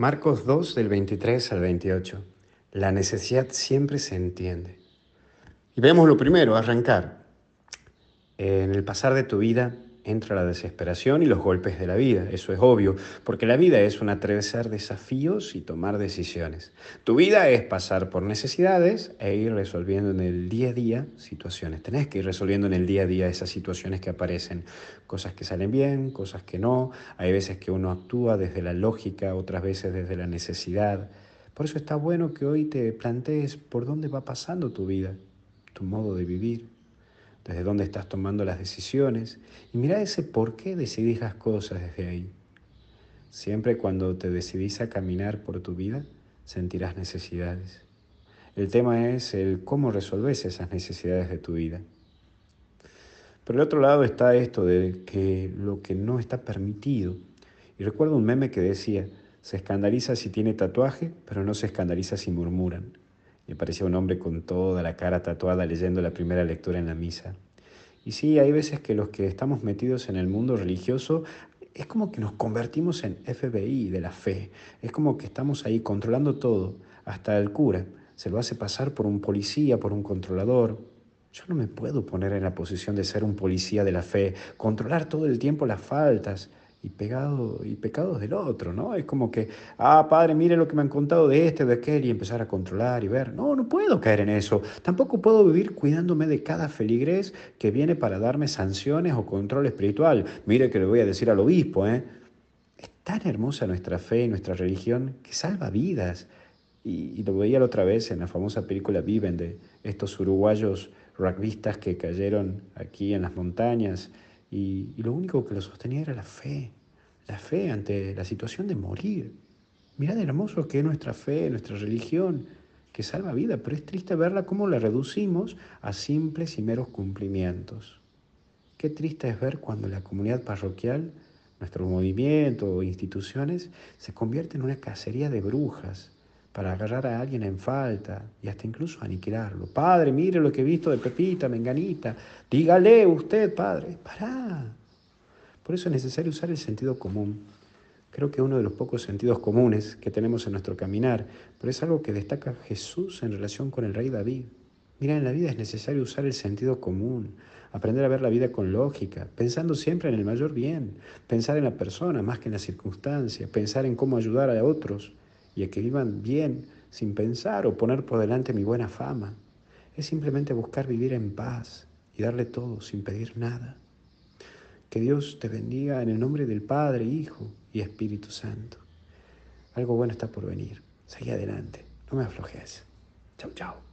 Marcos 2 del 23 al 28. La necesidad siempre se entiende. Y vemos lo primero, arrancar. En el pasar de tu vida entra la desesperación y los golpes de la vida, eso es obvio, porque la vida es un atravesar desafíos y tomar decisiones. Tu vida es pasar por necesidades e ir resolviendo en el día a día situaciones. Tenés que ir resolviendo en el día a día esas situaciones que aparecen, cosas que salen bien, cosas que no. Hay veces que uno actúa desde la lógica, otras veces desde la necesidad. Por eso está bueno que hoy te plantees por dónde va pasando tu vida, tu modo de vivir desde dónde estás tomando las decisiones y mira ese por qué decidís las cosas desde ahí. Siempre cuando te decidís a caminar por tu vida, sentirás necesidades. El tema es el cómo resolves esas necesidades de tu vida. Por el otro lado está esto de que lo que no está permitido. Y recuerdo un meme que decía, se escandaliza si tiene tatuaje, pero no se escandaliza si murmuran. Me parecía un hombre con toda la cara tatuada leyendo la primera lectura en la misa. Y sí, hay veces que los que estamos metidos en el mundo religioso es como que nos convertimos en FBI de la fe. Es como que estamos ahí controlando todo, hasta el cura. Se lo hace pasar por un policía, por un controlador. Yo no me puedo poner en la posición de ser un policía de la fe, controlar todo el tiempo las faltas, y, pegado, y pecados del otro, ¿no? Es como que, ah, padre, mire lo que me han contado de este, de aquel, y empezar a controlar y ver. No, no puedo caer en eso. Tampoco puedo vivir cuidándome de cada feligrés que viene para darme sanciones o control espiritual. Mire que le voy a decir al obispo, ¿eh? Es tan hermosa nuestra fe y nuestra religión que salva vidas. Y, lo veía la otra vez en la famosa película Viven de estos uruguayos rugbyistas que cayeron aquí en las montañas y, lo único que lo sostenía era la fe, la fe ante la situación de morir. Mirad de hermoso que es nuestra fe, nuestra religión, que salva vida, pero es triste verla cómo la reducimos a simples y meros cumplimientos. Qué triste es ver cuando la comunidad parroquial, nuestro movimiento o instituciones se convierte en una cacería de brujas, para agarrar a alguien en falta y hasta incluso aniquilarlo. Padre, mire lo que he visto de Pepita, Menganita. Dígale usted, padre, pará. Por eso es necesario usar el sentido común. Creo que uno de los pocos sentidos comunes que tenemos en nuestro caminar, pero es algo que destaca Jesús en relación con el rey David. Mira, en la vida es necesario usar el sentido común, aprender a ver la vida con lógica, pensando siempre en el mayor bien, pensar en la persona más que en la circunstancia, pensar en cómo ayudar a otros y a que vivan bien sin pensar o poner por delante mi buena fama. Es simplemente buscar vivir en paz y darle todo sin pedir nada. Que Dios te bendiga en el nombre del Padre, Hijo y Espíritu Santo. Algo bueno está por venir. Seguí adelante. No me aflojes. Chau, chau.